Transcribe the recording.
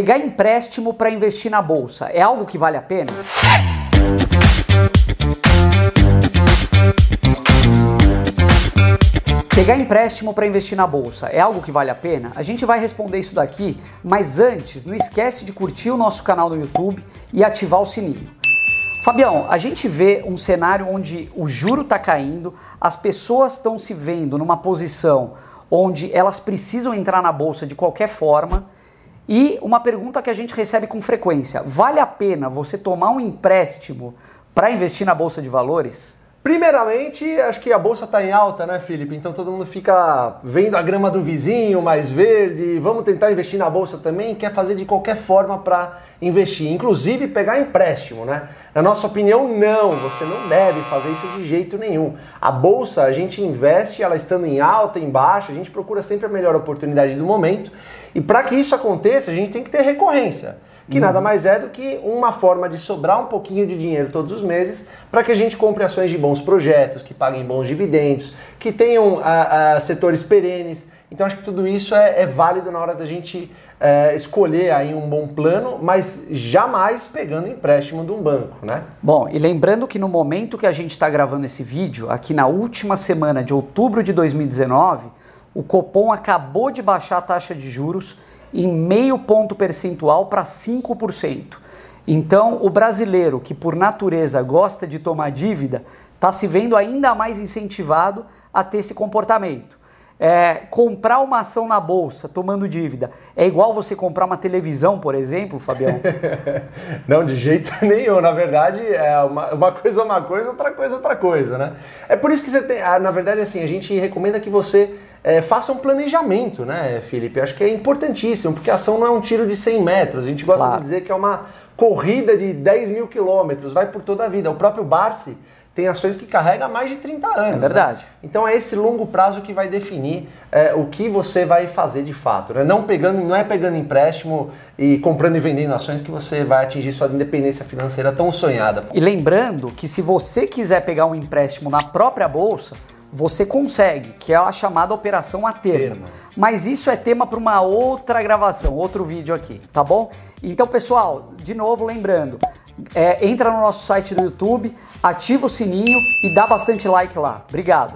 Pegar empréstimo para investir na bolsa é algo que vale a pena? Pegar empréstimo para investir na bolsa é algo que vale a pena? A gente vai responder isso daqui, mas antes, não esquece de curtir o nosso canal no YouTube e ativar o sininho. Fabião, a gente vê um cenário onde o juro está caindo, as pessoas estão se vendo numa posição onde elas precisam entrar na bolsa de qualquer forma e uma pergunta que a gente recebe com frequência: vale a pena você tomar um empréstimo para investir na bolsa de valores? Primeiramente, acho que a bolsa está em alta, né, Felipe? Então todo mundo fica vendo a grama do vizinho mais verde. Vamos tentar investir na bolsa também. Quer fazer de qualquer forma para investir, inclusive pegar empréstimo, né? Na nossa opinião, não. Você não deve fazer isso de jeito nenhum. A bolsa a gente investe, ela estando em alta, em baixa, a gente procura sempre a melhor oportunidade do momento. E para que isso aconteça, a gente tem que ter recorrência que uhum. nada mais é do que uma forma de sobrar um pouquinho de dinheiro todos os meses para que a gente compre ações de bons projetos, que paguem bons dividendos, que tenham a, a setores perenes. Então acho que tudo isso é, é válido na hora da gente é, escolher aí um bom plano, mas jamais pegando empréstimo de um banco, né? Bom, e lembrando que no momento que a gente está gravando esse vídeo, aqui na última semana de outubro de 2019, o Copom acabou de baixar a taxa de juros em meio ponto percentual para 5%. Então, o brasileiro que por natureza gosta de tomar dívida está se vendo ainda mais incentivado a ter esse comportamento. É, comprar uma ação na bolsa tomando dívida é igual você comprar uma televisão, por exemplo, Fabião? Não, de jeito nenhum. Na verdade, é uma, uma coisa é uma coisa, outra coisa é outra coisa, né? É por isso que você tem. Ah, na verdade, assim, a gente recomenda que você é, faça um planejamento, né, Felipe? Acho que é importantíssimo, porque a ação não é um tiro de 100 metros. A gente gosta claro. de dizer que é uma corrida de 10 mil quilômetros, vai por toda a vida. O próprio Barsi tem ações que carrega há mais de 30 anos. É né? verdade. Né? Então é esse longo prazo que vai definir é, o que você vai fazer de fato. Né? Não, pegando, não é pegando empréstimo e comprando e vendendo ações que você vai atingir sua independência financeira tão sonhada. E lembrando que se você quiser pegar um empréstimo na própria bolsa, você consegue, que é a chamada operação a termo. Mas isso é tema para uma outra gravação, outro vídeo aqui, tá bom? Então, pessoal, de novo lembrando, é, entra no nosso site do YouTube, ativa o sininho e dá bastante like lá. Obrigado.